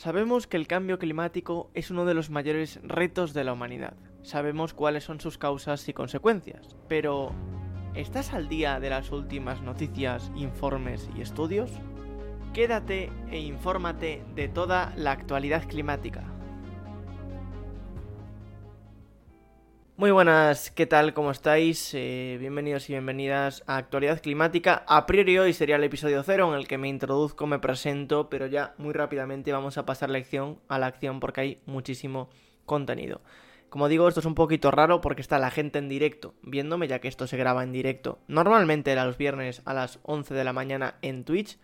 Sabemos que el cambio climático es uno de los mayores retos de la humanidad. Sabemos cuáles son sus causas y consecuencias. Pero, ¿estás al día de las últimas noticias, informes y estudios? Quédate e infórmate de toda la actualidad climática. Muy buenas, ¿qué tal? ¿Cómo estáis? Eh, bienvenidos y bienvenidas a Actualidad Climática. A priori hoy sería el episodio cero en el que me introduzco, me presento, pero ya muy rápidamente vamos a pasar la acción a la acción porque hay muchísimo contenido. Como digo, esto es un poquito raro porque está la gente en directo viéndome, ya que esto se graba en directo. Normalmente era los viernes a las 11 de la mañana en Twitch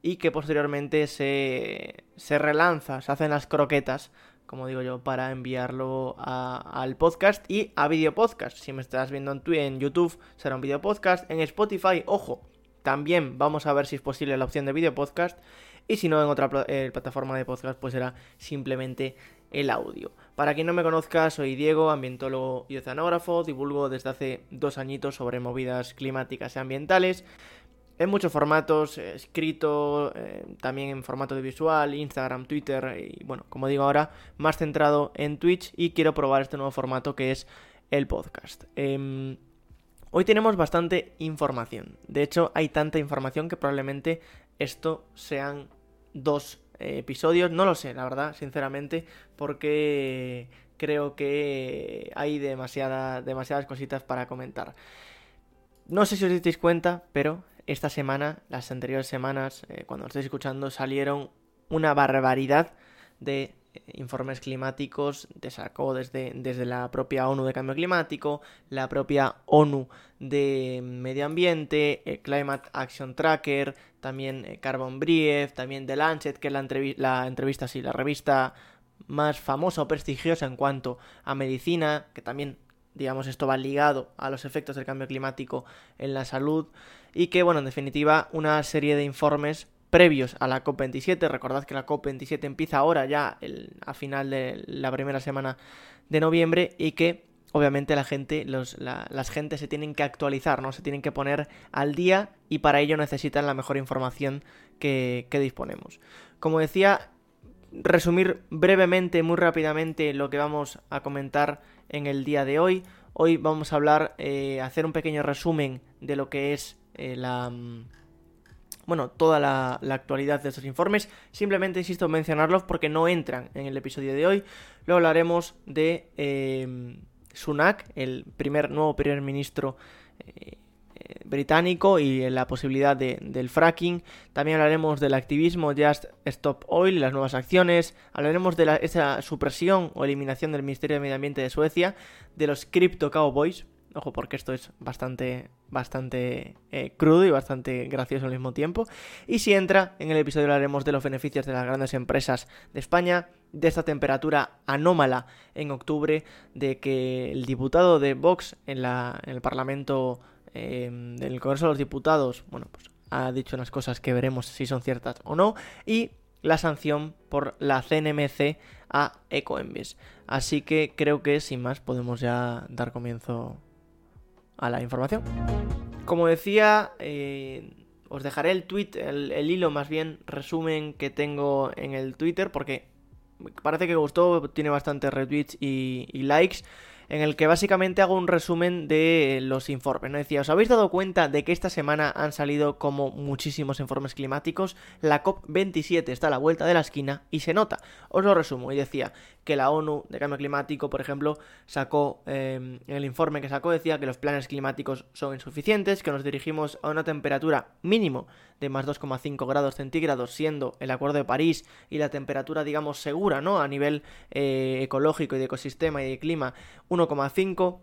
y que posteriormente se, se relanza, se hacen las croquetas como digo yo, para enviarlo al podcast y a video podcast. Si me estás viendo en, en YouTube, será un video podcast. En Spotify, ojo, también vamos a ver si es posible la opción de video podcast. Y si no, en otra eh, plataforma de podcast, pues será simplemente el audio. Para quien no me conozca, soy Diego, ambientólogo y oceanógrafo. Divulgo desde hace dos añitos sobre movidas climáticas y ambientales en muchos formatos, eh, escrito, eh, también en formato de visual, Instagram, Twitter y bueno, como digo ahora, más centrado en Twitch y quiero probar este nuevo formato que es el podcast. Em, hoy tenemos bastante información, de hecho hay tanta información que probablemente esto sean dos eh, episodios, no lo sé, la verdad, sinceramente, porque creo que hay demasiada, demasiadas cositas para comentar. No sé si os disteis cuenta, pero esta semana, las anteriores semanas, eh, cuando lo escuchando, salieron una barbaridad de eh, informes climáticos, te sacó desde, desde la propia ONU de Cambio Climático, la propia ONU de Medio Ambiente, el Climate Action Tracker, también eh, Carbon Brief, también The Lancet, que es la, la entrevista, sí, la revista más famosa o prestigiosa en cuanto a medicina, que también digamos, esto va ligado a los efectos del cambio climático en la salud y que, bueno, en definitiva, una serie de informes previos a la COP27. Recordad que la COP27 empieza ahora ya a final de la primera semana de noviembre y que obviamente la gente, los, las gentes se tienen que actualizar, ¿no? Se tienen que poner al día y para ello necesitan la mejor información que, disponemos. Como decía, resumir brevemente, muy rápidamente lo que vamos a comentar en el día de hoy. Hoy vamos a hablar, eh, hacer un pequeño resumen de lo que es eh, la... Mm, bueno, toda la, actualidad de estos informes. Simplemente insisto en mencionarlos porque no entran en el episodio de hoy. Luego hablaremos de eh, Sunak, el primer nuevo primer ministro eh, británico y la posibilidad de, del fracking. También hablaremos del activismo Just Stop Oil las nuevas acciones. Hablaremos de esa supresión o eliminación del Ministerio de Medio Ambiente de Suecia, de los Crypto Cowboys. Ojo, porque esto es bastante, bastante eh, crudo y bastante gracioso al mismo tiempo. Y si entra, en el episodio hablaremos de los beneficios de las grandes empresas de España, de esta temperatura anómala en octubre, de que el diputado de Vox en, el Parlamento eh, del Congreso de los Diputados, bueno, pues ha dicho unas cosas que veremos si son ciertas o no, y la sanción por la CNMC a Ecoembes. Así que creo que sin más podemos ya dar comienzo a la información. Como decía, eh, os dejaré el tweet, el, hilo más bien, resumen que tengo en el Twitter, porque parece que gustó, tiene bastantes retweets y likes en el que básicamente hago un resumen de los informes. ¿no? Decía, ¿os habéis dado cuenta de que esta semana han salido como muchísimos informes climáticos? La COP27 está a la vuelta de la esquina y se nota. Os lo resumo y decía que la ONU de cambio climático, por ejemplo, sacó, em, en el informe que sacó decía que los planes climáticos son insuficientes, que nos dirigimos a una temperatura mínimo de más 2,5 grados centígrados, siendo el Acuerdo de París y la temperatura, digamos, segura, ¿no? A nivel eh, ecológico y de ecosistema y de clima, 1,5.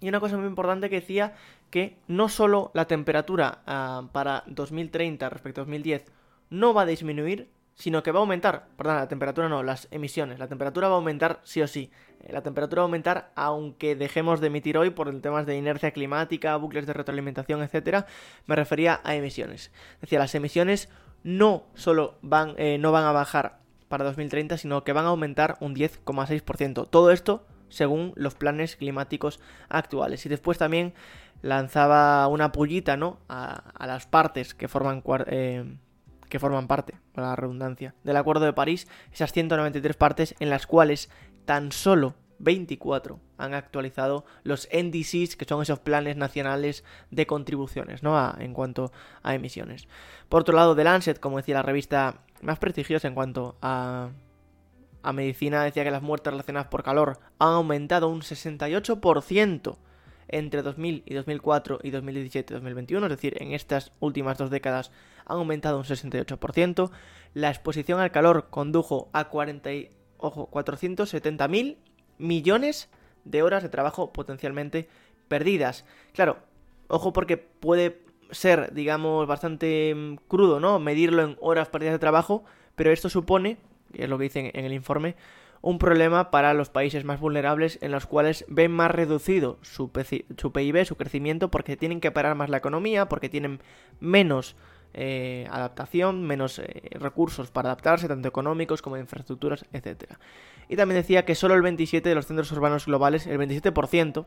Y una cosa muy importante que decía que no solo la temperatura ah, para 2030 respecto a 2010 no va a disminuir, sino que va a aumentar, perdón, la temperatura no, las emisiones, la temperatura va a aumentar sí o sí, eh, la temperatura va a aumentar aunque dejemos de emitir hoy por temas de inercia climática, bucles de retroalimentación, etcétera, me refería a emisiones. Decía, las emisiones no solo van, eh, no van a bajar para 2030, sino que van a aumentar un 10,6%. Todo esto según los planes climáticos actuales. Y después también lanzaba una pullita, ¿no? A, las partes que forman eh, que forman parte, para la redundancia, del Acuerdo de París, esas 193 partes en las cuales tan solo 24 han actualizado los NDCs, que son esos planes nacionales de contribuciones, ¿no? en cuanto a emisiones. Por otro lado, The Lancet, como decía la revista más prestigiosa en cuanto a, a medicina, decía que las muertes relacionadas por calor han aumentado un 68% entre 2000 y 2004 y 2017 y 2021, es decir, en estas últimas dos décadas han aumentado un 68%. La exposición al calor condujo a 40, ojo, 470.000 millones de horas de trabajo potencialmente perdidas. Claro, ojo porque puede ser, digamos, bastante mm, crudo, ¿no? Medirlo en horas perdidas de trabajo, pero esto supone, y es lo que dicen en el informe, un problema para los países más vulnerables en los cuales ven más reducido su, su PIB, su crecimiento, porque tienen que parar más la economía, porque tienen menos eh, adaptación, menos eh, recursos para adaptarse, tanto económicos como de infraestructuras, etc. Y también decía que solo el 27 de los centros urbanos globales, el 27%,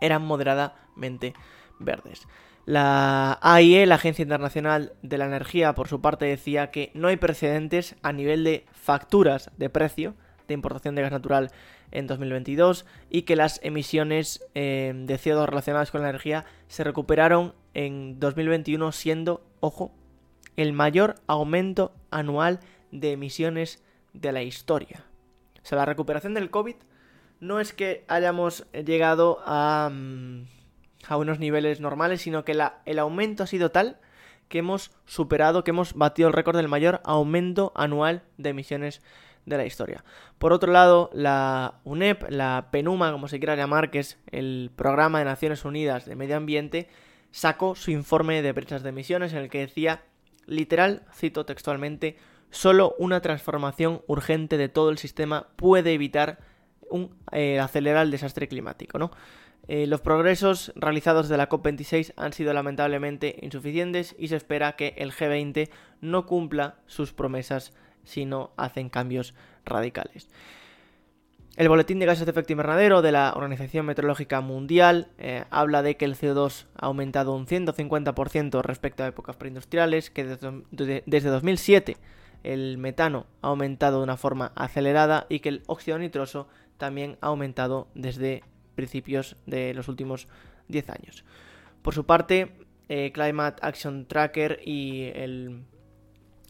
eran moderadamente verdes. La AIE, la Agencia Internacional de la Energía, por su parte decía que no hay precedentes a nivel de facturas de precio de importación de gas natural en 2022 y que las emisiones eh, de CO2 relacionadas con la energía se recuperaron en 2021 siendo, ojo, el mayor aumento anual de emisiones de la historia. O sea, la recuperación del COVID no es que hayamos llegado a, mm, a unos niveles normales, sino que el aumento ha sido tal que hemos superado, que hemos batido el récord del mayor aumento anual de emisiones de la historia. Por otro lado, la UNEP, la PENUMA, como se quiera llamar, que es el Programa de Naciones Unidas de Medio Ambiente, sacó su informe de brechas de emisiones en el que decía, literal, cito textualmente, solo una transformación urgente de todo el sistema puede evitar un, eh, acelerar el desastre climático, ¿no? Eh, los progresos realizados de la COP26 han sido lamentablemente insuficientes y se espera que el G20 no cumpla sus promesas si no hacen cambios radicales. El boletín de gases de efecto invernadero de la Organización Meteorológica Mundial eh, habla de que el CO2 ha aumentado un 150% respecto a épocas preindustriales, que desde, 2007 el metano ha aumentado de una forma acelerada y que el óxido nitroso también ha aumentado desde principios de los últimos 10 años. Por su parte, eh, Climate Action Tracker y el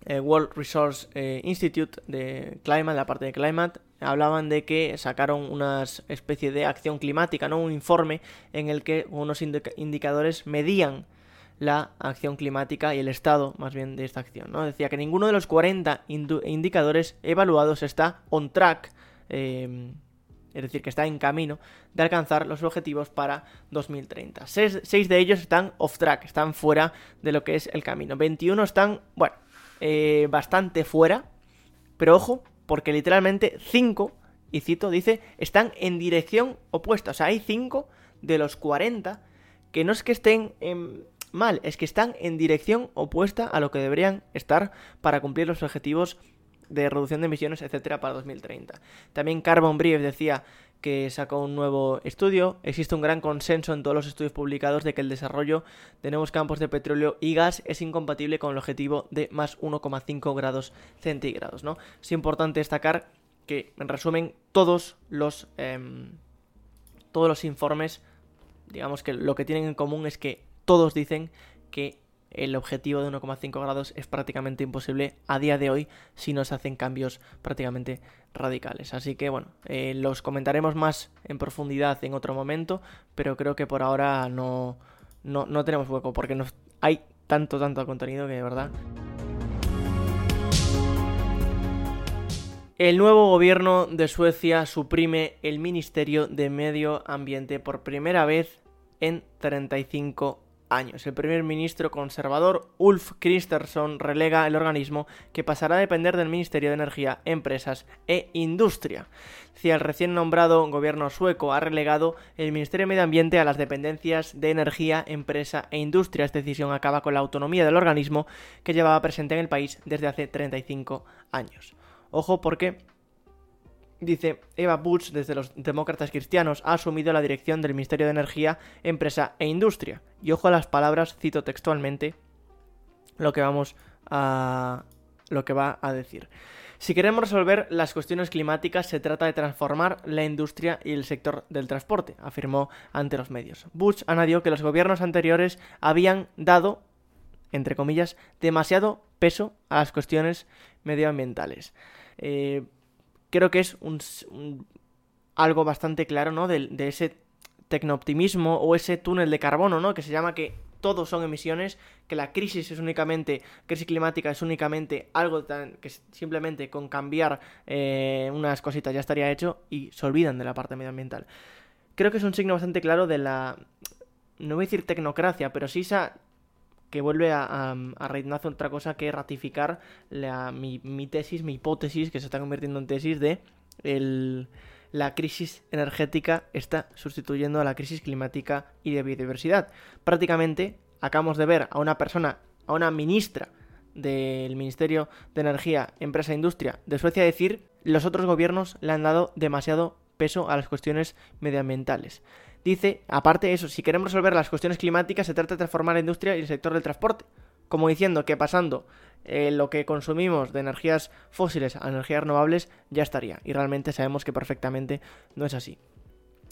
eh, World Resource eh, Institute de Climate, la parte de Climate, hablaban de que sacaron una especie de acción climática, ¿no? Un informe en el que unos indicadores medían la acción climática y el estado, más bien, de esta acción, ¿no? Decía que ninguno de los 40 indicadores evaluados está on track, es decir, que está en camino de alcanzar los objetivos para 2030. seis de ellos están off track, están fuera de lo que es el camino. 21 están, bueno, eh, bastante fuera. Pero ojo, porque literalmente 5, y cito, dice, están en dirección opuesta. O sea, hay 5 de los 40 que no es que estén mal, es que están en dirección opuesta a lo que deberían estar para cumplir los objetivos de reducción de emisiones, etcétera, para 2030. También Carbon Brief decía que sacó un nuevo estudio. Existe un gran consenso en todos los estudios publicados de que el desarrollo de nuevos campos de petróleo y gas es incompatible con el objetivo de más 1,5 grados centígrados. ¿no? Es importante destacar que, en resumen, todos los, em, todos los informes, digamos que lo que tienen en común es que todos dicen que el objetivo de 1,5 grados es prácticamente imposible a día de hoy si no se hacen cambios prácticamente radicales. Así que bueno, eh, los comentaremos más en profundidad en otro momento, pero creo que por ahora no, no, tenemos hueco porque no, hay tanto, tanto contenido que de verdad... El nuevo gobierno de Suecia suprime el Ministerio de Medio Ambiente por primera vez en 35 años. El primer ministro conservador Ulf Kristersson relega el organismo que pasará a depender del Ministerio de Energía, Empresas e Industria. Si el recién nombrado gobierno sueco ha relegado el Ministerio de Medio Ambiente a las dependencias de Energía, Empresa e Industria. Esta decisión acaba con la autonomía del organismo que llevaba presente en el país desde hace 35 años. Ojo porque Dice, Eva Bush, desde los demócratas cristianos, ha asumido la dirección del Ministerio de Energía, Empresa e Industria. Y ojo a las palabras, cito textualmente lo que vamos a lo que va a decir. Si queremos resolver las cuestiones climáticas, se trata de transformar la industria y el sector del transporte, afirmó ante los medios. Bush añadió que los gobiernos anteriores habían dado, entre comillas, demasiado peso a las cuestiones medioambientales. Eh, creo que es un, algo bastante claro, ¿no? De, de ese tecnooptimismo o ese túnel de carbono, ¿no? Que se llama que todos son emisiones, que la crisis es únicamente, crisis climática es únicamente algo que simplemente con cambiar eh, unas cositas ya estaría hecho y se olvidan de la parte medioambiental. Creo que es un signo bastante claro de la, no voy a decir tecnocracia, pero sí esa que vuelve a, a, a otra cosa que ratificar mi, tesis, mi hipótesis, que se está convirtiendo en tesis de la crisis energética está sustituyendo a la crisis climática y de biodiversidad. Prácticamente acabamos de ver a una persona, a una ministra del Ministerio de Energía, Empresa e Industria de Suecia decir los otros gobiernos le han dado demasiado peso a las cuestiones medioambientales. Dice, aparte de eso, si queremos resolver las cuestiones climáticas se trata de transformar la industria y el sector del transporte. Como diciendo que pasando eh, lo que consumimos de energías fósiles a energías renovables ya estaría. Y realmente sabemos que perfectamente no es así.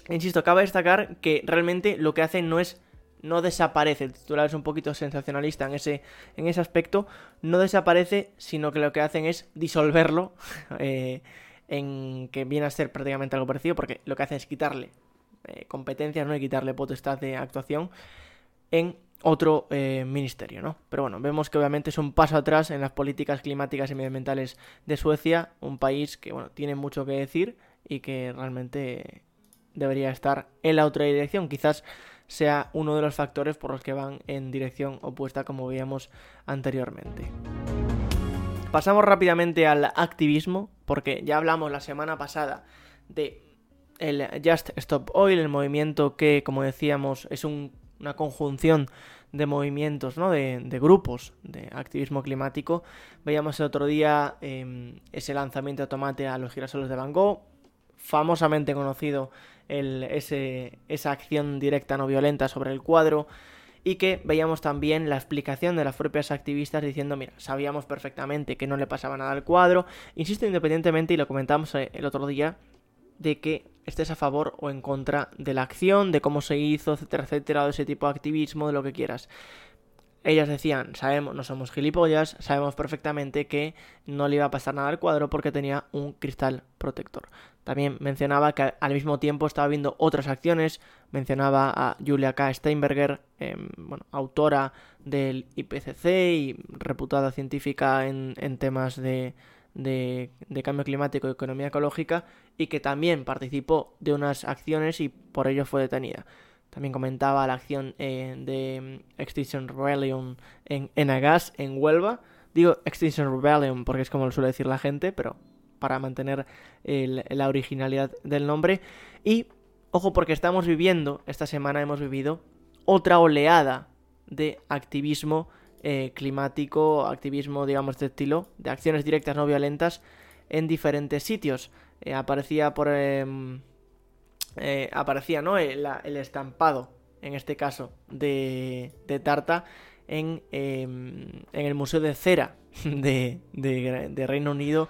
Insisto, cabe destacar que realmente lo que hace no es no desaparece, el titular es un poquito sensacionalista en ese, en ese aspecto, no desaparece, sino que lo que hacen es disolverlo, eh, en que viene a ser prácticamente algo parecido, porque lo que hacen es quitarle eh, competencias, no y quitarle potestad de actuación en otro eh, ministerio, ¿no? Pero bueno, vemos que obviamente es un paso atrás en las políticas climáticas y medioambientales de Suecia, un país que, bueno, tiene mucho que decir y que realmente debería estar en la otra dirección. Quizás sea uno de los factores por los que van en dirección opuesta, como veíamos anteriormente. Pasamos rápidamente al activismo, porque ya hablamos la semana pasada de el Just Stop Oil, el movimiento que, como decíamos, es un una conjunción de movimientos, ¿no? de, grupos de activismo climático. Veíamos el otro día eh, ese lanzamiento de tomate a los girasoles de Van Gogh, famosamente conocido el, ese, esa acción directa no violenta sobre el cuadro. Y que veíamos también la explicación de las propias activistas diciendo, mira, sabíamos perfectamente que no le pasaba nada al cuadro. Insisto, independientemente, y lo comentamos eh, el otro día, de que estés a favor o en contra de la acción, de cómo se hizo, etcétera, etcétera, de ese tipo de activismo, de lo que quieras. Ellas decían, sabemos, no somos gilipollas, sabemos perfectamente que no le iba a pasar nada al cuadro porque tenía un cristal protector. También mencionaba que al mismo tiempo estaba viendo otras acciones, mencionaba a Julia K. Steinberger, eh, bueno, autora del IPCC y reputada científica en, temas de, de, cambio climático y economía ecológica y que también participó de unas acciones y por ello fue detenida. También comentaba la acción eh, de Extinction Rebellion en Enagas, en Huelva. Digo Extinction Rebellion porque es como lo suele decir la gente, pero para mantener la originalidad del nombre. Y, ojo, porque estamos viviendo, esta semana hemos vivido otra oleada de activismo eh, climático, activismo, digamos, de estilo, de acciones directas no violentas en diferentes sitios. Eh, aparecía por... Em, eh, aparecía, ¿no? El, estampado, en este caso, de, de Tarta en, em, en, el Museo de Cera de, de, Reino Unido,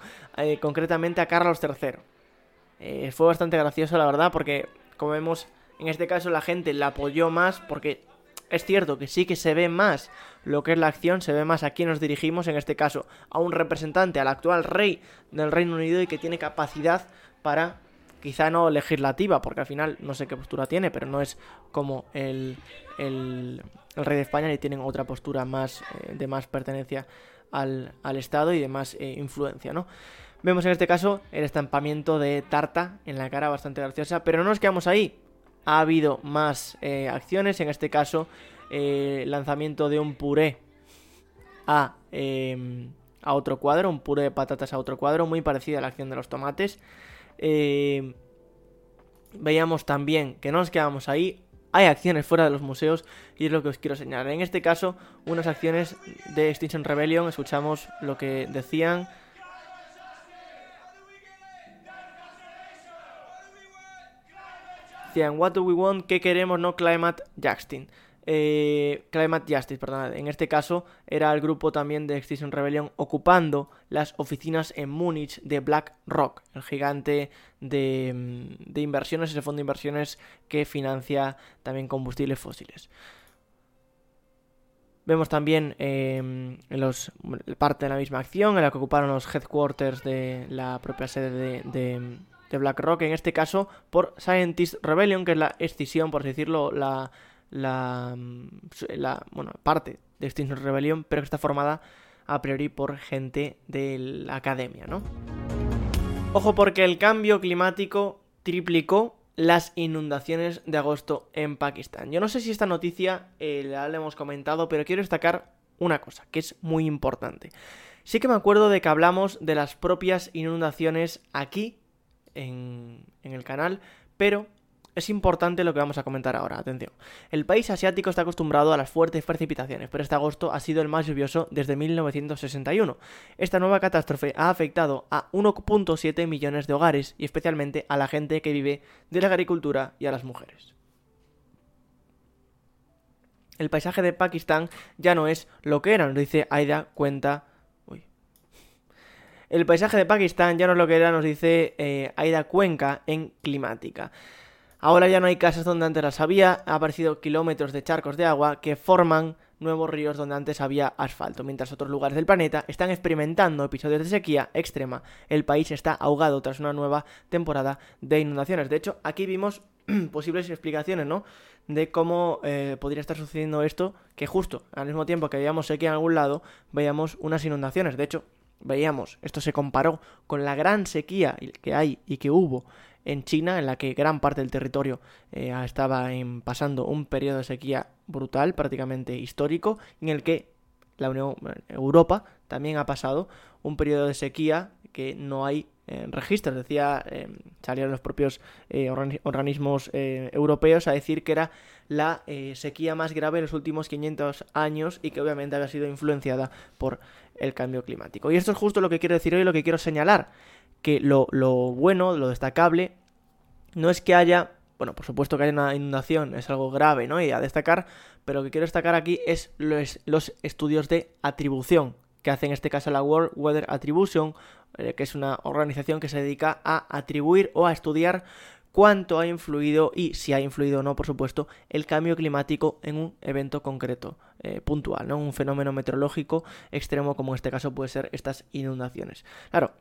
concretamente a Carlos III. fue bastante gracioso, la verdad, porque, como vemos, en este caso la gente la apoyó más porque es cierto que sí que se ve más lo que es la acción, se ve más a quién nos dirigimos, en este caso a un representante, al actual rey del Reino Unido y que tiene capacidad para, quizá no legislativa, porque al final no sé qué postura tiene, pero no es como el, el, rey de España y tienen otra postura más eh, de más pertenencia al, al, Estado y de más eh, influencia, ¿no? Vemos en este caso el estampamiento de Tarta en la cara bastante graciosa, pero no nos quedamos ahí ha habido más eh, acciones, en este caso eh, lanzamiento de un puré a, em, a, otro cuadro, un puré de patatas a otro cuadro, muy parecido a la acción de los tomates. Em, veíamos también que no nos quedamos ahí, hay acciones fuera de los museos y es lo que os quiero señalar. En este caso, unas acciones de Extinction Rebellion, escuchamos lo que decían. decían What do we want? ¿Qué queremos? No climate Justin. Eh, Climate Justice, perdón, en este caso era el grupo también de Extinction Rebellion ocupando las oficinas en Múnich de BlackRock, el gigante de, mm, de inversiones, ese fondo de inversiones que financia también combustibles fósiles. Vemos también em, los, parte de la misma acción en la que ocuparon los headquarters de la propia sede de, de, de BlackRock, en este caso por Scientist Rebellion, que es la escisión, por así decirlo, la, la, la bueno, parte de Extinction Rebellion, pero que está formada a priori por gente de la academia, ¿no? Ojo porque el cambio climático triplicó las inundaciones de agosto en Pakistán. Yo no sé si esta noticia eh, la hemos comentado, pero quiero destacar una cosa, que es muy importante. Sí que me acuerdo de que hablamos de las propias inundaciones aquí en, en el canal, pero es importante lo que vamos a comentar ahora, atención. El país asiático está acostumbrado a las fuertes precipitaciones, pero este agosto ha sido el más lluvioso desde 1961. Esta nueva catástrofe ha afectado a 1.7 millones de hogares y especialmente a la gente que vive de la agricultura y a las mujeres. El paisaje de Pakistán ya no es lo que era, nos dice Aida Cuenta. El paisaje de Pakistán ya no es lo que era, nos dice eh, Aida Cuenca en Climática. Ahora ya no hay casas donde antes las había, ha aparecido kilómetros de charcos de agua que forman nuevos ríos donde antes había asfalto, mientras otros lugares del planeta están experimentando episodios de sequía extrema. El país está ahogado tras una nueva temporada de inundaciones. De hecho, aquí vimos posibles explicaciones, ¿no? De cómo eh, podría estar sucediendo esto, que justo al mismo tiempo que veíamos sequía en algún lado, veíamos unas inundaciones. De hecho, veíamos, esto se comparó con la gran sequía que hay y que hubo en China, en la que gran parte del territorio eh, estaba pasando un periodo de sequía brutal, prácticamente histórico, en el que la Unión Europa también ha pasado un periodo de sequía que no hay eh, registros. Decía, eh, salieron los propios organismos europeos a decir que era la sequía más grave en los últimos 500 años y que obviamente había sido influenciada por el cambio climático. Y esto es justo lo que quiero decir hoy, lo que quiero señalar que lo, bueno, lo destacable, no es que haya, bueno, por supuesto que haya una inundación, es algo grave, ¿no? Y a destacar, pero lo que quiero destacar aquí es los, los estudios de atribución, que hace en este caso la World Weather Attribution, eh, que es una organización que se dedica a atribuir o a estudiar cuánto ha influido y si ha influido o no, por supuesto, el cambio climático en un evento concreto, eh, puntual, ¿no? Un fenómeno meteorológico extremo como en este caso puede ser estas inundaciones. Claro,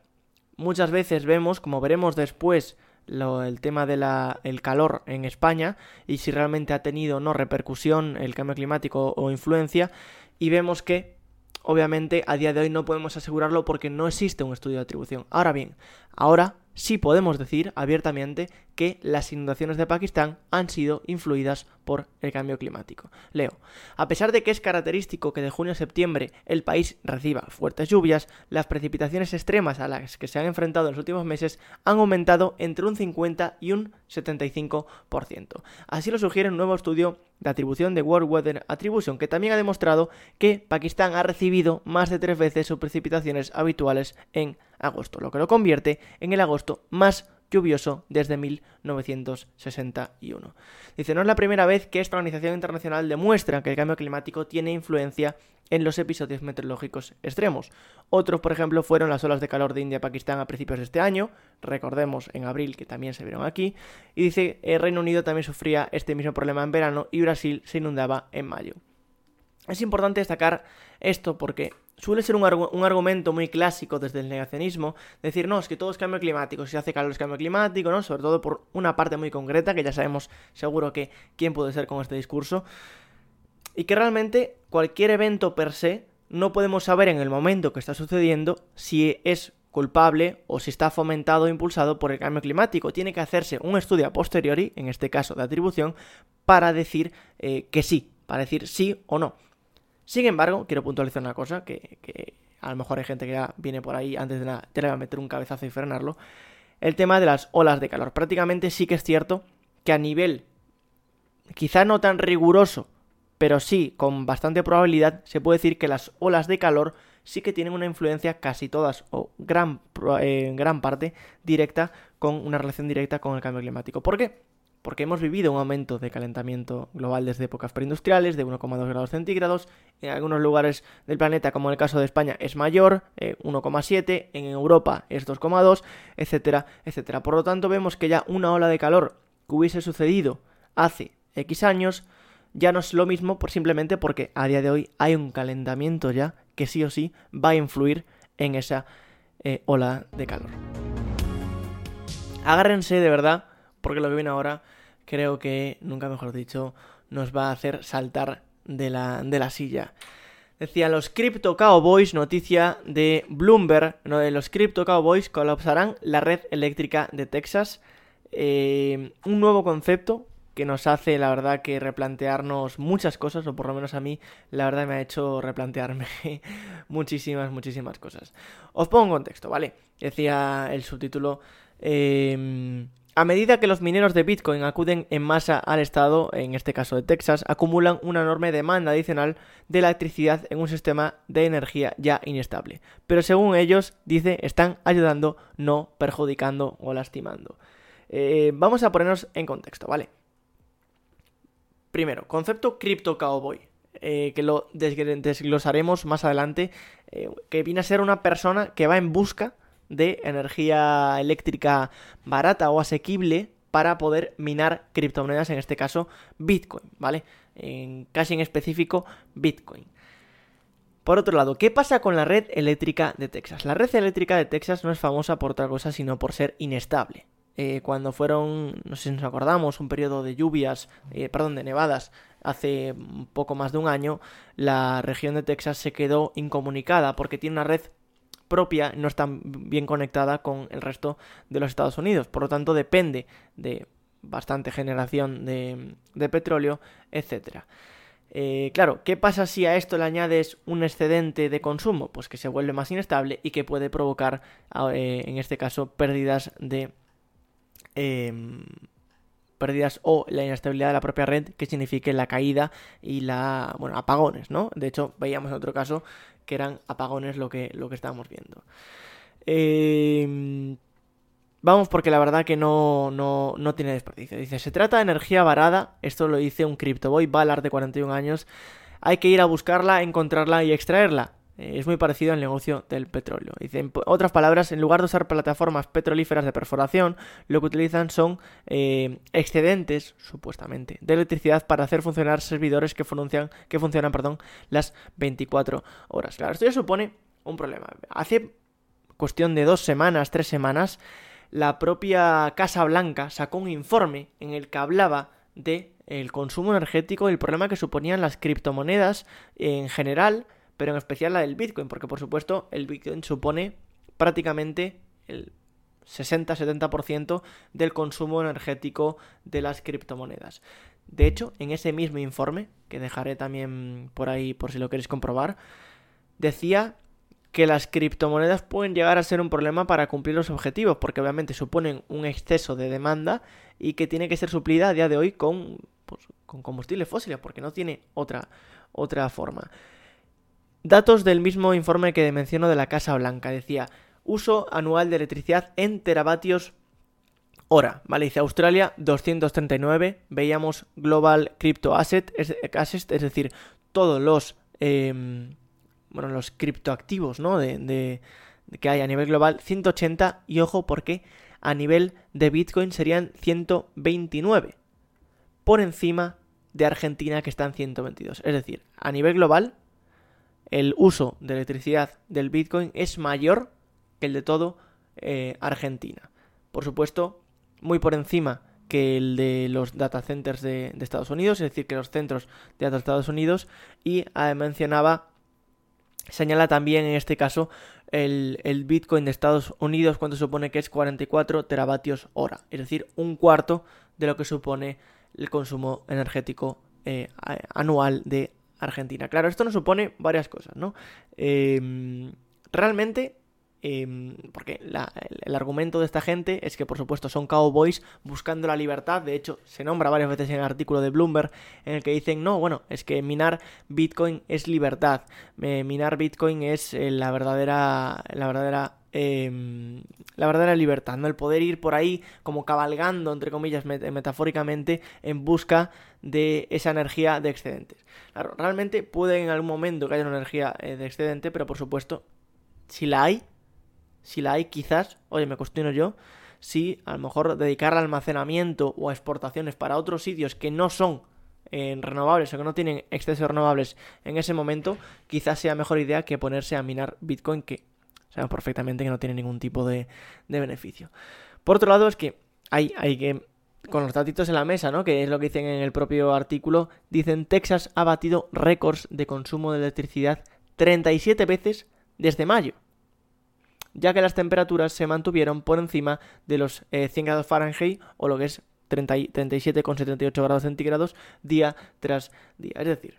muchas veces vemos, como veremos después, el tema del calor en España y si realmente ha tenido o no repercusión el cambio climático o influencia y vemos que obviamente a día de hoy no podemos asegurarlo porque no existe un estudio de atribución. Ahora bien, ahora sí podemos decir abiertamente que las inundaciones de Pakistán han sido influidas por el cambio climático. Leo, a pesar de que es característico que de junio a septiembre el país reciba fuertes lluvias, las precipitaciones extremas a las que se han enfrentado en los últimos meses han aumentado entre un 50 y un 75%. Así lo sugiere un nuevo estudio de atribución de World Weather Attribution, que también ha demostrado que Pakistán ha recibido más de tres veces sus precipitaciones habituales en agosto, lo que lo convierte en el agosto más lluvioso desde 1961. Dice, no es la primera vez que esta organización internacional demuestra que el cambio climático tiene influencia en los episodios meteorológicos extremos. Otros, por ejemplo, fueron las olas de calor de India-Pakistán a principios de este año, recordemos en abril que también se vieron aquí, y dice, el Reino Unido también sufría este mismo problema en verano y Brasil se inundaba en mayo. Es importante destacar esto porque suele ser un, argumento muy clásico desde el negacionismo, decir, no, es que todo es cambio climático, si hace calor es cambio climático, ¿no? Sobre todo por una parte muy concreta, que ya sabemos seguro que quién puede ser con este discurso, y que realmente cualquier evento per se no podemos saber en el momento que está sucediendo si es culpable o si está fomentado o impulsado por el cambio climático. Tiene que hacerse un estudio a posteriori, en este caso de atribución, para decir eh, que sí, para decir sí o no. Sin embargo, quiero puntualizar una cosa, que, a lo mejor hay gente que ya viene por ahí antes de nada, te va a meter un cabezazo y frenarlo. El tema de las olas de calor. Prácticamente sí que es cierto que a nivel, quizá no tan riguroso, pero sí con bastante probabilidad, se puede decir que las olas de calor sí que tienen una influencia casi todas o gran, eh, gran parte directa con una relación directa con el cambio climático. ¿Por qué? Porque hemos vivido un aumento de calentamiento global desde épocas preindustriales de 1,2 grados centígrados. En algunos lugares del planeta, como en el caso de España, es mayor, 1,7, eh, en Europa es 2,2, etcétera, etcétera. Por lo tanto, vemos que ya una ola de calor que hubiese sucedido hace X años ya no es lo mismo simplemente porque a día de hoy hay un calentamiento ya que sí o sí va a influir en esa eh, ola de calor. Agárrense de verdad porque lo que viene ahora creo que, nunca mejor dicho, nos va a hacer saltar de la, de la silla. Decía, los Crypto Cowboys, noticia de Bloomberg, no, de los Crypto Cowboys colapsarán la red eléctrica de Texas. Eh, un nuevo concepto que nos hace, la verdad, que replantearnos muchas cosas, o por lo menos a mí, la verdad, me ha hecho replantearme muchísimas, muchísimas cosas. Os pongo en contexto, ¿vale? Decía el subtítulo. Eh, a medida que los mineros de Bitcoin acuden en masa al estado, en este caso de Texas, acumulan una enorme demanda adicional de electricidad en un sistema de energía ya inestable. Pero según ellos, dice, están ayudando, no perjudicando o lastimando. Eh, vamos a ponernos en contexto, ¿vale? Primero, concepto Crypto Cowboy, eh, que lo desglosaremos más adelante, eh, que viene a ser una persona que va en busca de energía eléctrica barata o asequible para poder minar criptomonedas, en este caso Bitcoin, ¿vale? En, casi en específico Bitcoin. Por otro lado, ¿qué pasa con la red eléctrica de Texas? La red eléctrica de Texas no es famosa por otra cosa, sino por ser inestable. Eh, cuando fueron, no sé si nos acordamos, un periodo de lluvias, eh, perdón, de nevadas, hace poco más de un año, la región de Texas se quedó incomunicada porque tiene una red propia no está bien conectada con el resto de los Estados Unidos. Por lo tanto, depende de bastante generación de, petróleo, etcétera. Eh, claro, ¿qué pasa si a esto le añades un excedente de consumo? Pues que se vuelve más inestable y que puede provocar, eh, en este caso, pérdidas de... Em, pérdidas o la inestabilidad de la propia red que signifique la caída y la, bueno, apagones, ¿no? De hecho, veíamos en otro caso que eran apagones lo que, lo que estábamos viendo. Eh, vamos porque la verdad que no, no, no, tiene desperdicio. Dice, se trata de energía varada, esto lo dice un CryptoBoy Ballard de 41 años, hay que ir a buscarla, encontrarla y extraerla. Eh, es muy parecido al negocio del petróleo. En otras palabras, en lugar de usar plataformas petrolíferas de perforación, lo que utilizan son eh, excedentes, supuestamente, de electricidad para hacer funcionar servidores que funcionan, que funcionan perdón, las 24 horas. Claro, esto ya supone un problema. Hace cuestión de dos semanas, tres semanas, la propia Casa Blanca sacó un informe en el que hablaba de el consumo energético y el problema que suponían las criptomonedas en general pero en especial la del Bitcoin, porque por supuesto el Bitcoin supone prácticamente el 60-70% del consumo energético de las criptomonedas. De hecho, en ese mismo informe, que dejaré también por ahí por si lo queréis comprobar, decía que las criptomonedas pueden llegar a ser un problema para cumplir los objetivos, porque obviamente suponen un exceso de demanda y que tiene que ser suplida a día de hoy con, pues, con combustibles fósiles, porque no tiene otra, otra forma. Datos del mismo informe que menciono de la Casa Blanca. Decía, uso anual de electricidad en teravatios hora. Vale, dice Australia 239. Veíamos Global Crypto Asset, es, es decir, todos los, em, bueno, los criptoactivos, ¿no? De, que hay a nivel global, 180. Y ojo, porque a nivel de Bitcoin serían 129. Por encima de Argentina, que está en 122. Es decir, a nivel global, el uso de electricidad del Bitcoin es mayor que el de todo eh, Argentina. Por supuesto, muy por encima que el de los data centers de, Estados Unidos, es decir, que los centros de datos de Estados Unidos, y ah, mencionaba, señala también en este caso el, Bitcoin de Estados Unidos, cuando supone que es 44 teravatios hora, es decir, un cuarto de lo que supone el consumo energético eh, anual de Argentina. Claro, esto nos supone varias cosas, ¿no? Em, realmente Em, porque el, argumento de esta gente es que, por supuesto, son cowboys buscando la libertad. De hecho, se nombra varias veces en el artículo de Bloomberg en el que dicen, no, bueno, es que minar Bitcoin es libertad. minar Bitcoin es eh, la verdadera, la verdadera em, la verdadera libertad, ¿no? El poder ir por ahí como cabalgando, entre comillas, metafóricamente, en busca de esa energía de excedentes. Claro, realmente puede en algún momento que haya una energía eh, de excedente, pero por supuesto, si la hay, si la hay, quizás, oye, me cuestiono yo, si a lo mejor dedicar al almacenamiento o a exportaciones para otros sitios que no son eh, renovables o que no tienen excesos renovables en ese momento, quizás sea mejor idea que ponerse a minar Bitcoin, que sabemos perfectamente que no tiene ningún tipo de, beneficio. Por otro lado, es que hay, hay que, con los datitos en la mesa, ¿no? Que es lo que dicen en el propio artículo, dicen Texas ha batido récords de consumo de electricidad 37 veces desde mayo ya que las temperaturas se mantuvieron por encima de los 100 eh, grados Fahrenheit o lo que es 37,78 grados centígrados día tras día. Es decir,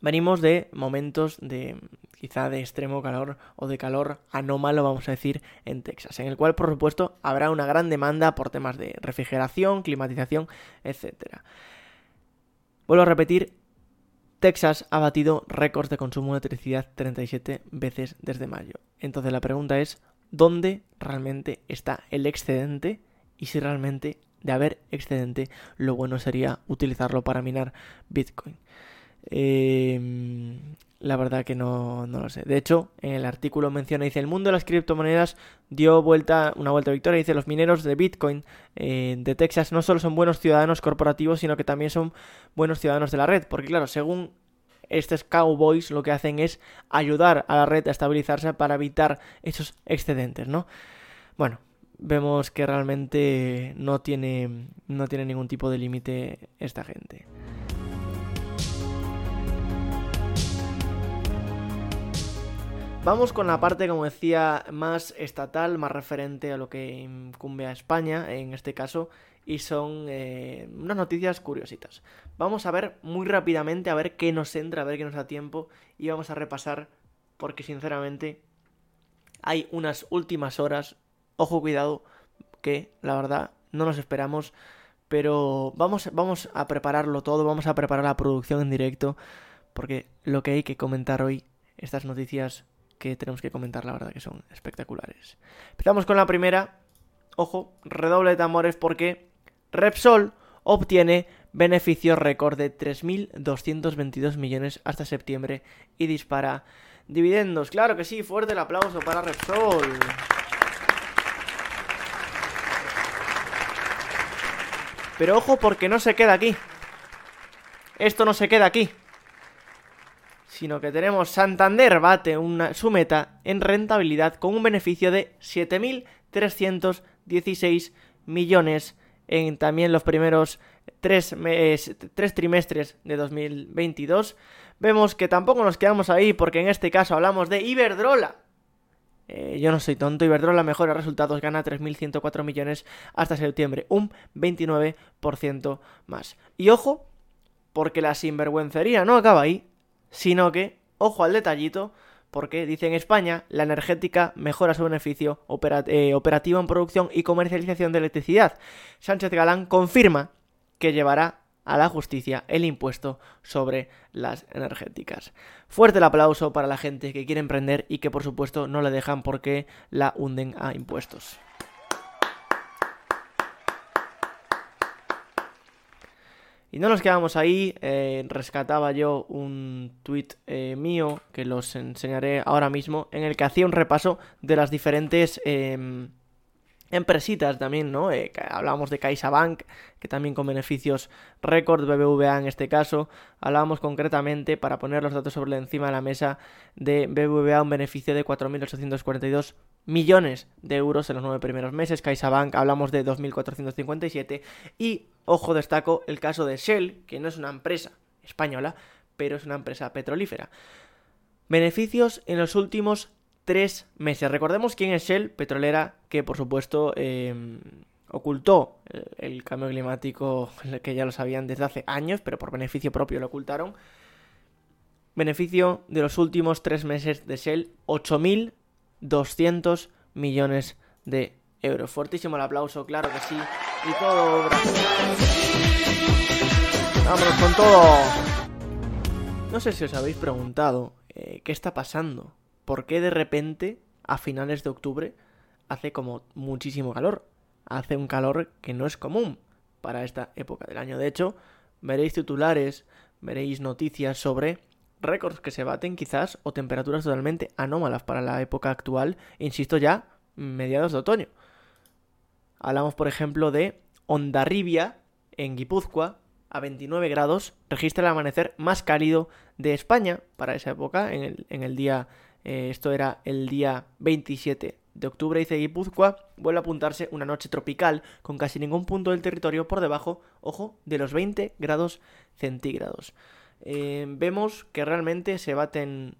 venimos de momentos de quizá de extremo calor o de calor anómalo, vamos a decir, en Texas, en el cual, por supuesto, habrá una gran demanda por temas de refrigeración, climatización, etc. Vuelvo a repetir, Texas ha batido récords de consumo de electricidad 37 veces desde mayo. Entonces la pregunta es, ¿dónde realmente está el excedente? Y si realmente de haber excedente, lo bueno sería utilizarlo para minar Bitcoin. Em, la verdad que no, lo sé. De hecho, en el artículo menciona, dice, el mundo de las criptomonedas dio vuelta, una vuelta de victoria. Dice, los mineros de Bitcoin eh, de Texas no solo son buenos ciudadanos corporativos, sino que también son buenos ciudadanos de la red. Porque claro, según estos cowboys lo que hacen es ayudar a la red a estabilizarse para evitar esos excedentes, ¿no? Bueno, vemos que realmente no tiene, no tiene ningún tipo de límite esta gente. Vamos con la parte, como decía, más estatal, más referente a lo que incumbe a España, en este caso, y son eh, unas noticias curiositas. Vamos a ver muy rápidamente, a ver qué nos entra, a ver qué nos da tiempo, y vamos a repasar, porque sinceramente hay unas últimas horas, ojo cuidado, que la verdad no nos esperamos, pero vamos, vamos a prepararlo todo, vamos a preparar la producción en directo, porque lo que hay que comentar hoy, estas noticias que tenemos que comentar, la verdad que son espectaculares. Empezamos con la primera. Ojo, redoble de tambores porque Repsol obtiene beneficios récord de 3.222 millones hasta septiembre y dispara dividendos. Claro que sí, fuerte el aplauso para Repsol. Pero ojo porque no se queda aquí. Esto no se queda aquí sino que tenemos Santander bate una, su meta en rentabilidad con un beneficio de 7.316 millones en también los primeros tres, tres trimestres de 2022. Vemos que tampoco nos quedamos ahí porque en este caso hablamos de Iberdrola. Eh, yo no soy tonto, Iberdrola mejora resultados, gana 3.104 millones hasta septiembre, un 29% más. Y ojo, porque la sinvergüencería no acaba ahí, sino que, ojo al detallito, porque dice en España la energética mejora su beneficio eh, operativo en producción y comercialización de electricidad. Sánchez Galán confirma que llevará a la justicia el impuesto sobre las energéticas. Fuerte el aplauso para la gente que quiere emprender y que por supuesto no le dejan porque la hunden a impuestos. Y no nos quedamos ahí, eh, rescataba yo un tuit eh, mío que los enseñaré ahora mismo, en el que hacía un repaso de las diferentes em, empresitas también, ¿no? Eh, hablábamos de CaixaBank, que también con beneficios récord, BBVA en este caso. Hablábamos concretamente, para poner los datos sobre encima de la mesa, de BBVA un beneficio de 4.842 millones de euros en los nueve primeros meses. CaixaBank hablamos de 2.457 y, ojo, destaco el caso de Shell, que no es una empresa española, pero es una empresa petrolífera. Beneficios en los últimos tres meses. Recordemos quién es Shell, petrolera, que por supuesto em, ocultó el, cambio climático, que ya lo sabían desde hace años, pero por beneficio propio lo ocultaron. Beneficio de los últimos tres meses de Shell, 8.000 200 millones de euros. Fuertísimo el aplauso, claro que sí. Y todo. Vámonos con todo. No sé si os habéis preguntado eh, qué está pasando. ¿Por qué de repente, a finales de octubre, hace como muchísimo calor? Hace un calor que no es común para esta época del año. De hecho, veréis titulares, veréis noticias sobre récords que se baten quizás o temperaturas totalmente anómalas para la época actual, insisto ya, mediados de otoño. Hablamos, por ejemplo, de Ondarribia, en Guipúzcoa, a 29 grados, registra el amanecer más cálido de España para esa época, en el, día, eh, esto era el día 27 de octubre, dice Guipúzcoa, vuelve a apuntarse una noche tropical con casi ningún punto del territorio por debajo, ojo, de los 20 grados centígrados. Eh, vemos que realmente se baten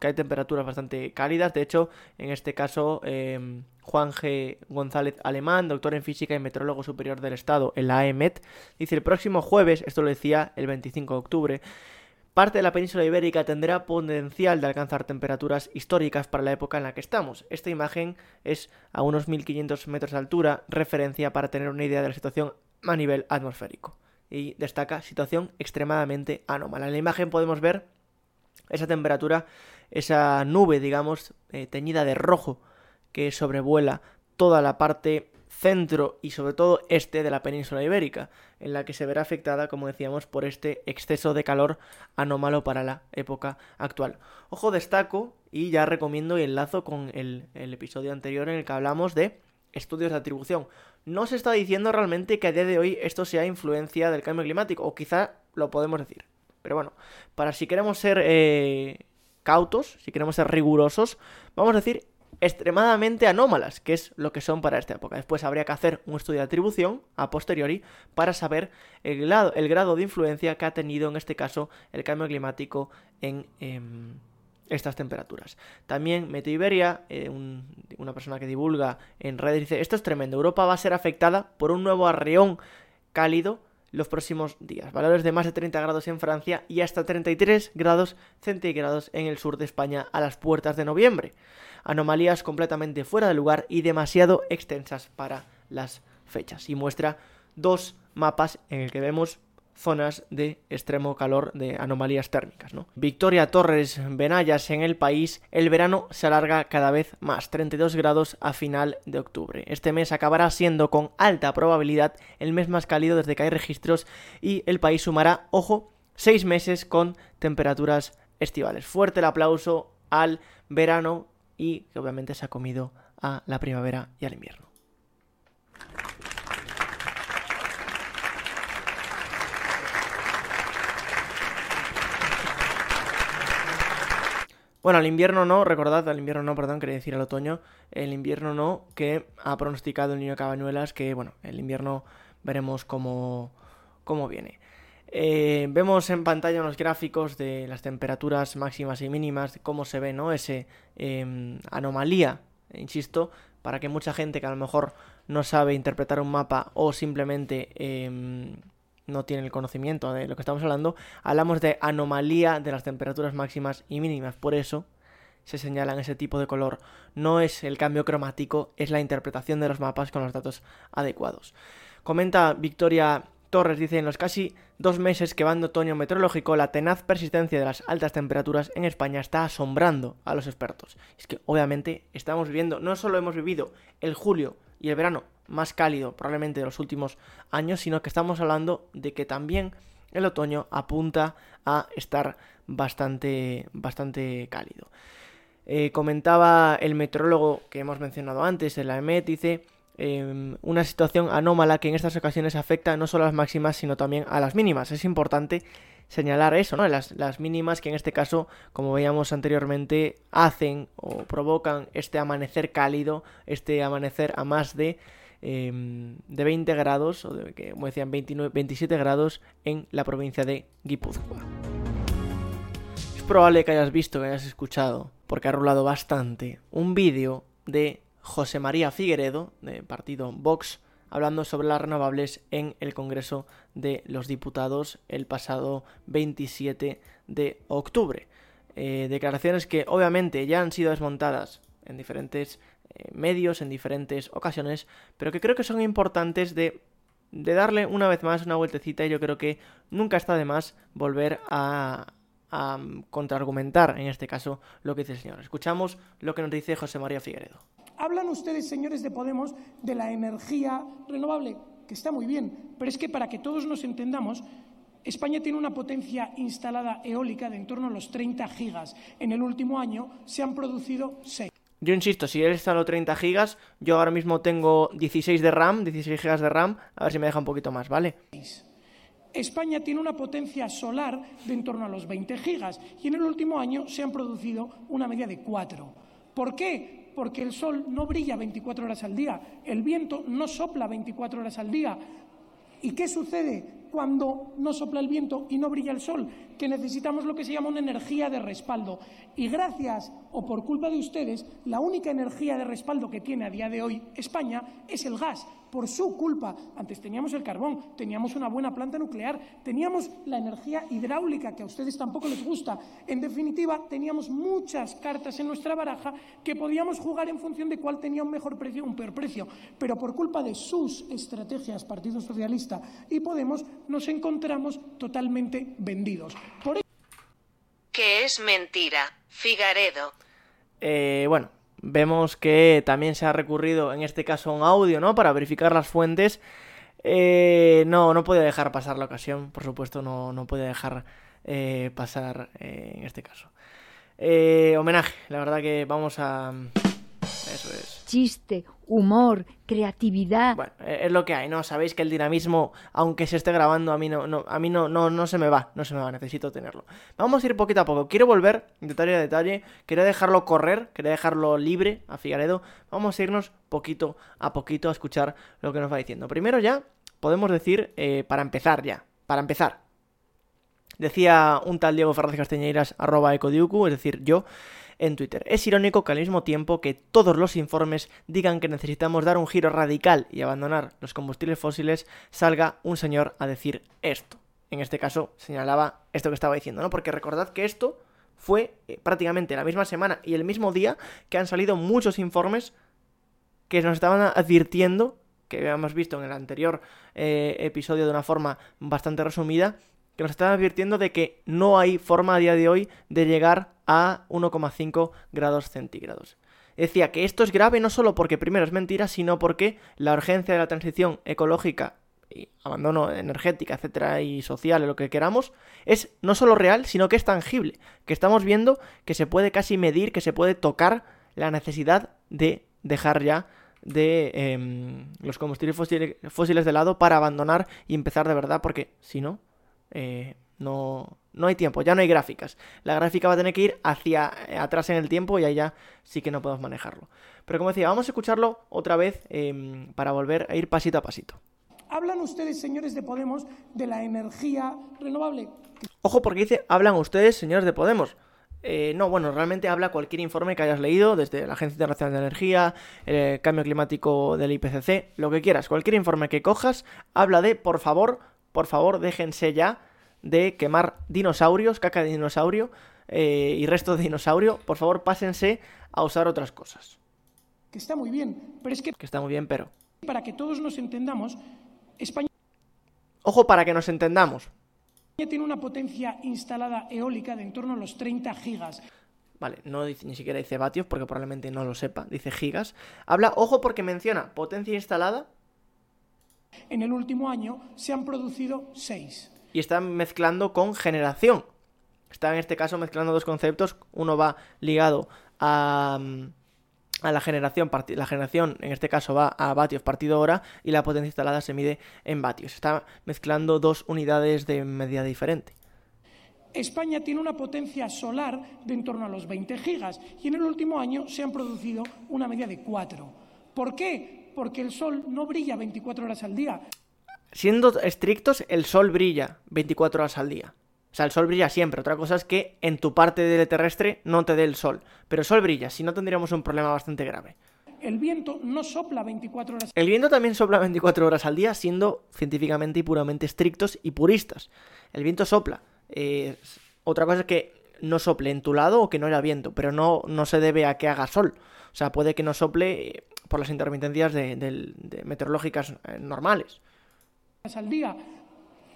que hay temperaturas bastante cálidas. De hecho, en este caso, em, Juan G. González Alemán, doctor en física y meteorólogo superior del Estado en la AEMET, dice el próximo jueves, esto lo decía el 25 de octubre, parte de la península ibérica tendrá potencial de alcanzar temperaturas históricas para la época en la que estamos. Esta imagen es a unos 1500 metros de altura, referencia para tener una idea de la situación a nivel atmosférico. Y destaca situación extremadamente anómala. En la imagen podemos ver esa temperatura, esa nube, digamos, eh, teñida de rojo que sobrevuela toda la parte centro y sobre todo este de la península ibérica, en la que se verá afectada, como decíamos, por este exceso de calor anómalo para la época actual. Ojo, destaco y ya recomiendo y enlazo con el, el episodio anterior en el que hablamos de estudios de atribución. No se está diciendo realmente que a día de hoy esto sea influencia del cambio climático, o quizá lo podemos decir. Pero bueno, para si queremos ser eh, cautos, si queremos ser rigurosos, vamos a decir extremadamente anómalas, que es lo que son para esta época. Después habría que hacer un estudio de atribución a posteriori para saber el grado, de influencia que ha tenido en este caso el cambio climático en em, estas temperaturas. También Meteo Iberia, eh, una persona que divulga en redes, dice, esto es tremendo, Europa va a ser afectada por un nuevo arreón cálido los próximos días. Valores de más de 30 grados en Francia y hasta 33 grados centígrados en el sur de España a las puertas de noviembre. Anomalías completamente fuera de lugar y demasiado extensas para las fechas. Y muestra dos mapas en el que vemos zonas de extremo calor de anomalías térmicas. ¿no? Victoria Torres Benayas en el país, el verano se alarga cada vez más, 32 grados a final de octubre. Este mes acabará siendo con alta probabilidad el mes más cálido desde que hay registros y el país sumará, ojo, seis meses con temperaturas estivales. Fuerte el aplauso al verano y que obviamente se ha comido a la primavera y al invierno. Bueno, al invierno no, recordad, al invierno no, perdón, quería decir al otoño, el invierno no, que ha pronosticado el niño Cabañuelas, que bueno, el invierno veremos cómo, cómo viene. Eh, vemos en pantalla unos gráficos de las temperaturas máximas y mínimas, cómo se ve, ¿no? Ese em, anomalía, insisto, para que mucha gente que a lo mejor no sabe interpretar un mapa o simplemente em, no tienen el conocimiento de lo que estamos hablando, hablamos de anomalía de las temperaturas máximas y mínimas. Por eso se señalan ese tipo de color. No es el cambio cromático, es la interpretación de los mapas con los datos adecuados. Comenta Victoria Torres, dice, en los casi dos meses que van de otoño meteorológico, la tenaz persistencia de las altas temperaturas en España está asombrando a los expertos. Es que obviamente estamos viviendo, no solo hemos vivido el julio y el verano más cálido probablemente de los últimos años, sino que estamos hablando de que también el otoño apunta a estar bastante, bastante cálido. Eh, comentaba el meteorólogo que hemos mencionado antes, el AEMET, dice em, una situación anómala que en estas ocasiones afecta no solo a las máximas, sino también a las mínimas. Es importante señalar eso, ¿no? Las, las, mínimas que en este caso, como veíamos anteriormente, hacen o provocan este amanecer cálido, este amanecer a más de Em, de 20 grados, o de, como decían, 29, 27 grados en la provincia de Guipúzcoa. Es probable que hayas visto, que hayas escuchado, porque ha rulado bastante, un vídeo de José María Figueredo, de partido Vox, hablando sobre las renovables en el Congreso de los Diputados el pasado 27 de octubre. Eh, declaraciones que obviamente ya han sido desmontadas en diferentes eh, medios, en diferentes ocasiones, pero que creo que son importantes de, de darle una vez más una vueltecita y yo creo que nunca está de más volver a, a contraargumentar, en este caso, lo que dice el señor. Escuchamos lo que nos dice José María Figueredo. Hablan ustedes, señores de Podemos, de la energía renovable, que está muy bien, pero es que para que todos nos entendamos, España tiene una potencia instalada eólica de en torno a los 30 gigas. En el último año se han producido 6. Yo insisto, si él instaló 30 gigas, yo ahora mismo tengo 16 de RAM, 16 gigas de RAM, a ver si me deja un poquito más, ¿vale? España tiene una potencia solar de en torno a los 20 gigas y en el último año se han producido una media de 4. ¿Por qué? Porque el sol no brilla 24 horas al día, el viento no sopla 24 horas al día. ¿Y qué sucede? cuando no sopla el viento y no brilla el sol, que necesitamos lo que se llama una energía de respaldo. Y gracias o por culpa de ustedes, la única energía de respaldo que tiene a día de hoy España es el gas, por su culpa. Antes teníamos el carbón, teníamos una buena planta nuclear, teníamos la energía hidráulica, que a ustedes tampoco les gusta. En definitiva, teníamos muchas cartas en nuestra baraja que podíamos jugar en función de cuál tenía un mejor precio o un peor precio. Pero por culpa de sus estrategias, Partido Socialista y Podemos, nos encontramos totalmente vendidos. Por que es mentira, Figaredo. Eh, bueno, vemos que también se ha recurrido en este caso a un audio, ¿no? Para verificar las fuentes. Eh, no, no puede dejar pasar la ocasión, por supuesto, no, no puede dejar eh, pasar eh, en este caso. Eh, homenaje, la verdad que vamos a... Eso es. Chiste, humor, creatividad. Bueno, eh, es lo que hay, ¿no? Sabéis que el dinamismo, aunque se esté grabando, a mí no, no, a mí no, no, no se me va, no se me va, necesito tenerlo. Vamos a ir poquito a poco. Quiero volver, detalle a detalle, quería dejarlo correr, quería dejarlo libre a Figaredo. Vamos a irnos poquito a poquito a escuchar lo que nos va diciendo. Primero ya, podemos decir, eh, para empezar ya, para empezar. Decía un tal Diego Ferraz Castañeiras, arroba ecodiucu, es decir, yo, en Twitter. Es irónico que al mismo tiempo que todos los informes digan que necesitamos dar un giro radical y abandonar los combustibles fósiles, salga un señor a decir esto. En este caso señalaba esto que estaba diciendo, ¿no? Porque recordad que esto fue eh, prácticamente la misma semana y el mismo día que han salido muchos informes que nos estaban advirtiendo, que habíamos visto en el anterior eh, episodio de una forma bastante resumida, que nos estaban advirtiendo de que no hay forma a día de hoy de llegar a 1,5 grados centígrados. Decía que esto es grave no solo porque primero es mentira, sino porque la urgencia de la transición ecológica y abandono energética, etcétera, y social, lo que queramos, es no solo real, sino que es tangible. Que estamos viendo que se puede casi medir, que se puede tocar la necesidad de dejar ya de eh, los combustibles fósiles de lado para abandonar y empezar de verdad, porque si no, eh, no, no hay tiempo, ya no hay gráficas. La gráfica va a tener que ir hacia eh, atrás en el tiempo y ahí ya sí que no podemos manejarlo. Pero como decía, vamos a escucharlo otra vez eh, para volver a ir pasito a pasito. Hablan ustedes, señores de Podemos, de la energía renovable. Ojo porque dice, hablan ustedes, señores de Podemos. Eh, no, bueno, realmente habla cualquier informe que hayas leído, desde la Agencia Internacional de Energía, el cambio climático del IPCC, lo que quieras. Cualquier informe que cojas habla de, por favor, por favor, déjense ya de quemar dinosaurios, caca de dinosaurio eh, y restos de dinosaurio. Por favor, pásense a usar otras cosas. Que está muy bien, pero es que Que está muy bien, pero... para que todos nos entendamos, España Ojo para que nos entendamos. tiene una potencia instalada eólica de en torno a los 30 gigas. Vale, no dice, ni siquiera dice vatios porque probablemente no lo sepa, dice gigas. Habla, ojo porque menciona potencia instalada En el último año se han producido 6. y está mezclando con generación. Está en este caso mezclando dos conceptos. Uno va ligado a, mm, a la generación. La generación, en este caso, va a vatios partido hora y la potencia instalada se mide en vatios. Está mezclando dos unidades de medida diferente. España tiene una potencia solar de en torno a los 20 gigas y en el último año se han producido una media de 4. ¿Por qué? Porque el sol no brilla 24 horas al día. Siendo estrictos, el sol brilla 24 horas al día. O sea, el sol brilla siempre. Otra cosa es que en tu parte del terrestre no te dé el sol. Pero el sol brilla, si no tendríamos un problema bastante grave. El viento no sopla 24 horas. El viento también sopla 24 horas al día, siendo científicamente y puramente estrictos y puristas. El viento sopla. Eh, otra cosa es que no sople en tu lado o que no haya viento, pero no, no se debe a que haga sol. O sea, puede que no sople eh, por las intermitencias de, de- de meteorológicas eh, normales. al día.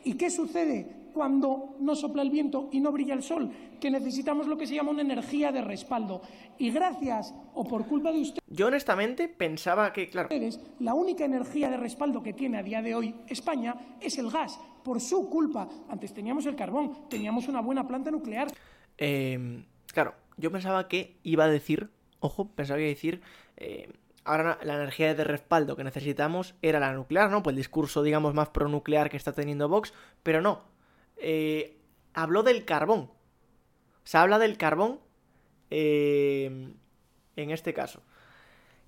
¿Y qué sucede cuando no sopla el viento y no brilla el sol? Que necesitamos lo que se llama una energía de respaldo. Y gracias o por culpa de Yo honestamente pensaba que, claro, ustedes, la única energía de respaldo que tiene a día de hoy España es el gas. Por su culpa. Antes teníamos el carbón, teníamos una buena planta nuclear. eh, claro, yo pensaba que iba a decir, ojo, pensaba que iba a decir, eh, ahora la energía de respaldo que necesitamos era la nuclear, ¿no? Pues el discurso, digamos, más pronuclear que está teniendo Vox, pero no. Eh, habló del carbón. Se habla del carbón eh, en este caso.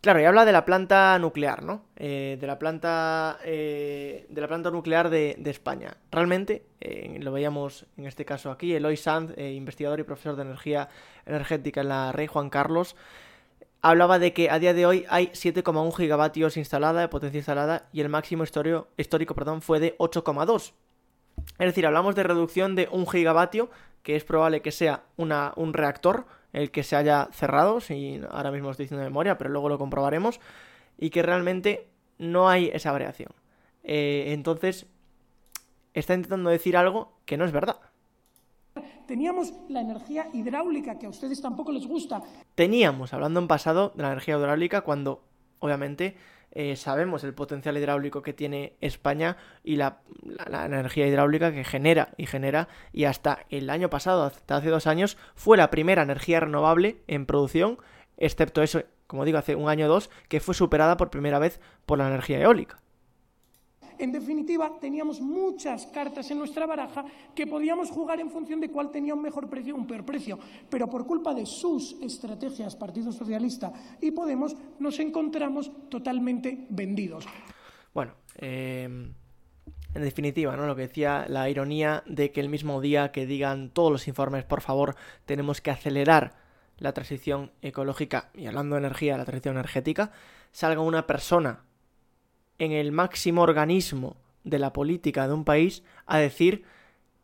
Claro, y habla de la planta nuclear, ¿no? Eh, de la planta eh, de la planta nuclear de, España. Realmente, eh, lo veíamos en este caso aquí, Eloy Sanz, eh, investigador y profesor de energía energética en la Rey Juan Carlos, hablaba de que a día de hoy hay 7,1 gigavatios instalada de potencia instalada y el máximo historio- histórico perdón, fue de 8,2. Es decir, hablamos de reducción de un gigavatio, que es probable que sea una, un reactor el que se haya cerrado, si ahora mismo estoy diciendo de memoria, pero luego lo comprobaremos, y que realmente no hay esa variación. Eh, entonces, está intentando decir algo que no es verdad. Teníamos la energía hidráulica, que a ustedes tampoco les gusta. Teníamos, hablando en pasado, de la energía hidráulica cuando, obviamente, eh, sabemos el potencial hidráulico que tiene España y la, la- energía hidráulica que genera y genera. Y hasta el año pasado, hasta hace dos años, fue la primera energía renovable en producción, excepto eso, como digo, hace un año o dos, que fue superada por primera vez por la energía eólica. En definitiva, teníamos muchas cartas en nuestra baraja que podíamos jugar en función de cuál tenía un mejor precio o un peor precio. Pero por culpa de sus estrategias, Partido Socialista y Podemos, nos encontramos totalmente vendidos. Bueno, eh, en definitiva, ¿no? Lo que decía la ironía de que el mismo día que digan todos los informes, por favor, tenemos que acelerar la transición ecológica, y hablando de energía, la transición energética, salga una persona en el máximo organismo de la política de un país a decir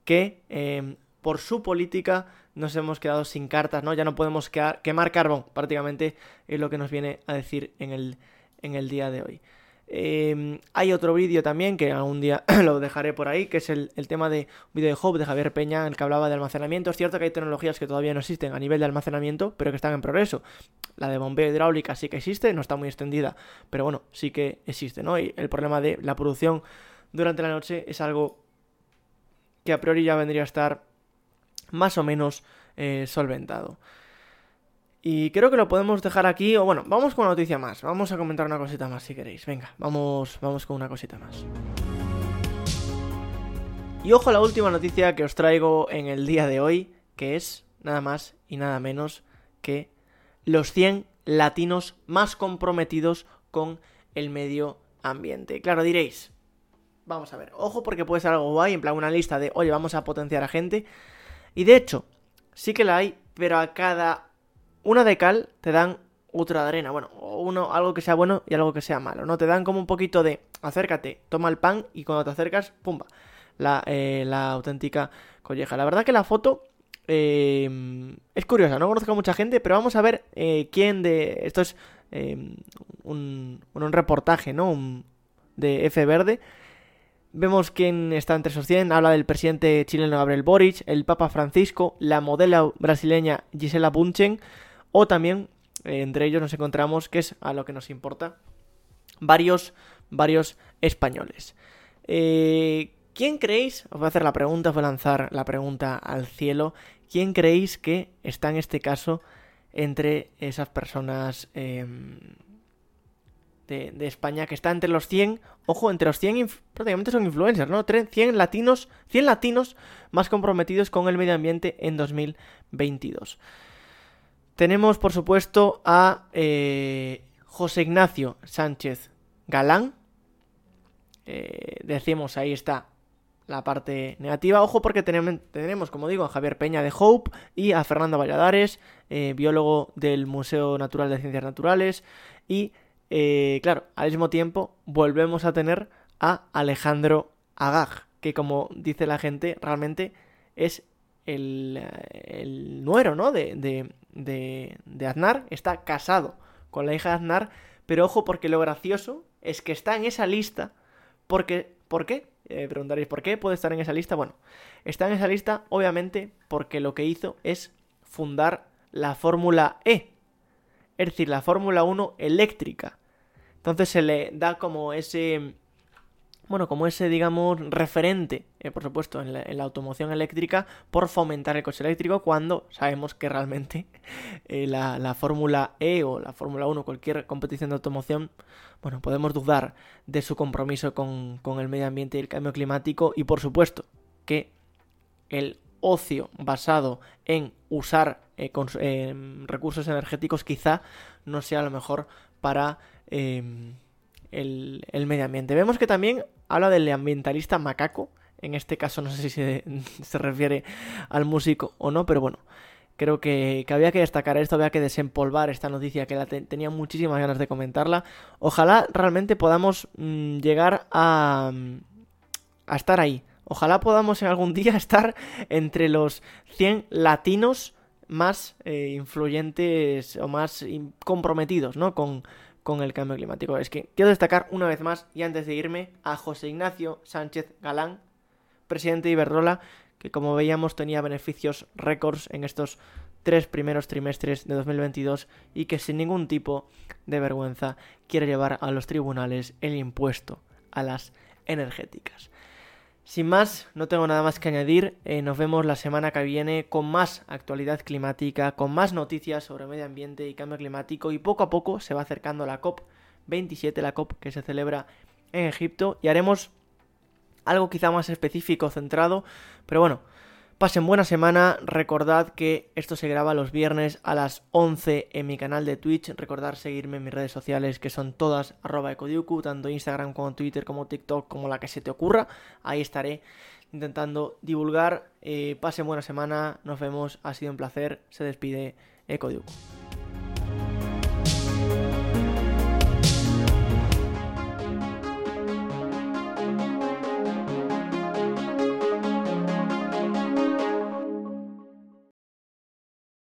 que eh, por su política nos hemos quedado sin cartas, ¿no? Ya no podemos quedar- quemar carbón, prácticamente es lo que nos viene a decir en el, en el día de hoy. Eh, hay otro vídeo también que algún día lo dejaré por ahí, que es el, el tema de un vídeo de Hope de Javier Peña, en el que hablaba de almacenamiento. Es cierto que hay tecnologías que todavía no existen a nivel de almacenamiento, pero que están en progreso. La de bombeo hidráulica sí que existe, no está muy extendida, pero bueno, sí que existe, ¿no? Y el problema de la producción durante la noche es algo que a priori ya vendría a estar más o menos eh, solventado. Y creo que lo podemos dejar aquí, o bueno, vamos con una noticia más, vamos a comentar una cosita más si queréis, venga, vamos, vamos con una cosita más. Y ojo a la última noticia que os traigo en el día de hoy, que es nada más y nada menos que los 100 latinos más comprometidos con el medio ambiente. Claro, diréis, vamos a ver, ojo porque puede ser algo guay, en plan una lista de, oye, vamos a potenciar a gente. Y de hecho, sí que la hay, pero a cada una de cal te dan otra de arena. Bueno, uno, algo que sea bueno y algo que sea malo, ¿no? Te dan como un poquito de, acércate, toma el pan y cuando te acercas, pumba, la, eh, la auténtica colleja. La verdad que la foto eh, es curiosa, no conozco a mucha gente, pero vamos a ver eh, quién de... Esto es eh, un, un reportaje, ¿no? Un- de F Verde. Vemos quién está entre esos 100. Habla del presidente chileno Gabriel Boric, el Papa Francisco, la modelo brasileña Gisela Bunchen, o también, eh, entre ellos nos encontramos, que es a lo que nos importa, varios, varios españoles. Eh, ¿Quién creéis? Os voy a hacer la pregunta, os voy a lanzar la pregunta al cielo. ¿Quién creéis que está en este caso entre esas personas eh, de, España que está entre los 100, ojo, entre los 100 inf- prácticamente son influencers, ¿no? Tre- 100 latinos, 100 latinos más comprometidos con el medio ambiente en 2022. Tenemos, por supuesto, a eh, José Ignacio Sánchez Galán. Eh, decimos, ahí está la parte negativa. Ojo porque tenemos, como digo, a Javier Peña de Hope y a Fernando Valladares, eh, biólogo del Museo Natural de Ciencias Naturales. Y, claro, al mismo tiempo volvemos a tener a Alejandro Agag, que como dice la gente, realmente es el, el nuero, ¿no? De, de, de, de Aznar está casado con la hija de Aznar, pero ojo porque lo gracioso es que está en esa lista porque... ¿Por qué? Eh, preguntaréis, ¿por qué puede estar en esa lista? Bueno, está en esa lista obviamente porque lo que hizo es fundar la Fórmula E, es decir, la Fórmula 1 eléctrica. Entonces se le da como ese bueno, como ese, digamos, referente, eh, por supuesto, en la, automoción eléctrica por fomentar el coche eléctrico cuando sabemos que realmente eh, la, Fórmula E o la Fórmula 1, cualquier competición de automoción, bueno, podemos dudar de su compromiso con, el medio ambiente y el cambio climático y, por supuesto, que el ocio basado en usar eh, recursos energéticos quizá no sea lo mejor para el, medio ambiente. Vemos que también habla del ambientalista macaco. En este caso no sé si se, refiere al músico o no, pero bueno, creo que, había que destacar esto, había que desempolvar esta noticia que la tenía muchísimas ganas de comentarla. Ojalá realmente podamos mm, llegar a, a estar ahí. Ojalá podamos en algún día estar entre los 100 latinos más eh, influyentes o más comprometidos ¿no? con, con el cambio climático. Es que quiero destacar una vez más, y antes de irme, a José Ignacio Sánchez Galán, presidente de Iberdrola, que como veíamos tenía beneficios récords en estos tres primeros trimestres de 2022 y que sin ningún tipo de vergüenza quiere llevar a los tribunales el impuesto a las energéticas. Sin más, no tengo nada más que añadir. Eh, nos vemos la semana que viene con más actualidad climática, con más noticias sobre medio ambiente y cambio climático y poco a poco se va acercando la COP27, la COP que se celebra en Egipto y haremos algo quizá más específico, centrado, pero bueno, Pasen buena semana, recordad que esto se graba los viernes a las 11 en mi canal de Twitch, recordad seguirme en mis redes sociales que son todas arroba tanto Instagram como Twitter como TikTok como la que se te ocurra, ahí estaré intentando divulgar, eh, pasen buena semana, nos vemos, ha sido un placer, se despide Ecodiuku.